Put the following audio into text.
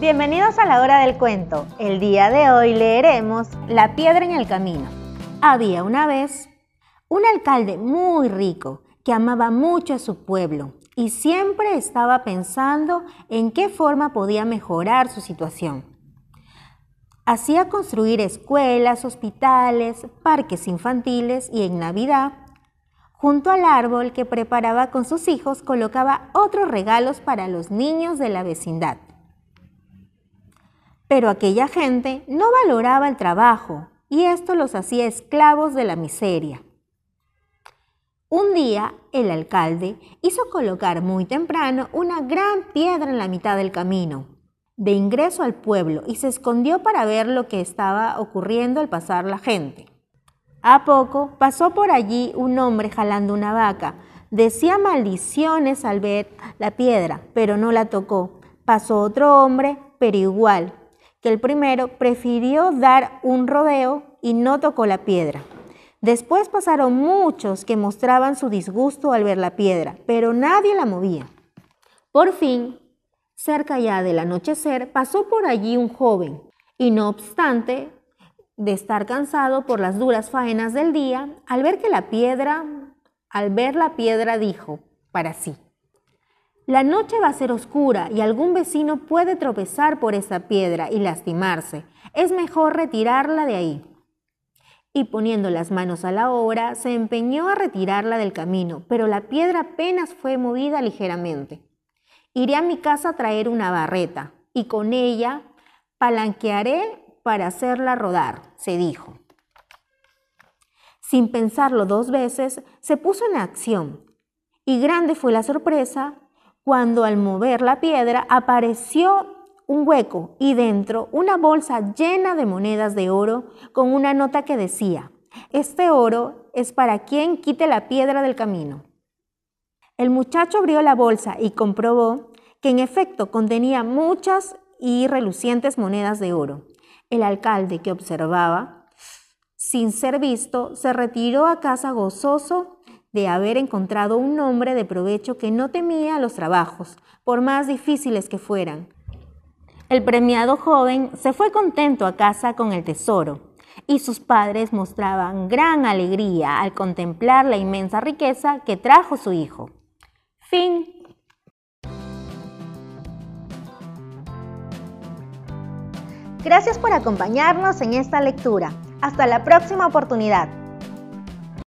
Bienvenidos a la hora del cuento. El día de hoy leeremos La piedra en el camino. Había una vez un alcalde muy rico que amaba mucho a su pueblo y siempre estaba pensando en qué forma podía mejorar su situación. Hacía construir escuelas, hospitales, parques infantiles y en Navidad, junto al árbol que preparaba con sus hijos, colocaba otros regalos para los niños de la vecindad. Pero aquella gente no valoraba el trabajo y esto los hacía esclavos de la miseria. Un día el alcalde hizo colocar muy temprano una gran piedra en la mitad del camino, de ingreso al pueblo, y se escondió para ver lo que estaba ocurriendo al pasar la gente. A poco pasó por allí un hombre jalando una vaca. Decía maldiciones al ver la piedra, pero no la tocó. Pasó otro hombre, pero igual, que el primero prefirió dar un rodeo y no tocó la piedra. Después pasaron muchos que mostraban su disgusto al ver la piedra, pero nadie la movía. Por fin, cerca ya del anochecer, pasó por allí un joven, y no obstante de estar cansado por las duras faenas del día, al ver que la piedra, al ver la piedra dijo para sí, la noche va a ser oscura y algún vecino puede tropezar por esa piedra y lastimarse. Es mejor retirarla de ahí. Y poniendo las manos a la obra, se empeñó a retirarla del camino, pero la piedra apenas fue movida ligeramente. Iré a mi casa a traer una barreta y con ella palanquearé para hacerla rodar, se dijo. Sin pensarlo dos veces, se puso en acción y grande fue la sorpresa cuando al mover la piedra apareció un hueco y dentro una bolsa llena de monedas de oro con una nota que decía, este oro es para quien quite la piedra del camino. El muchacho abrió la bolsa y comprobó que en efecto contenía muchas y relucientes monedas de oro. El alcalde que observaba, sin ser visto, se retiró a casa gozoso de haber encontrado un hombre de provecho que no temía los trabajos, por más difíciles que fueran. El premiado joven se fue contento a casa con el tesoro, y sus padres mostraban gran alegría al contemplar la inmensa riqueza que trajo su hijo. Fin. Gracias por acompañarnos en esta lectura. Hasta la próxima oportunidad.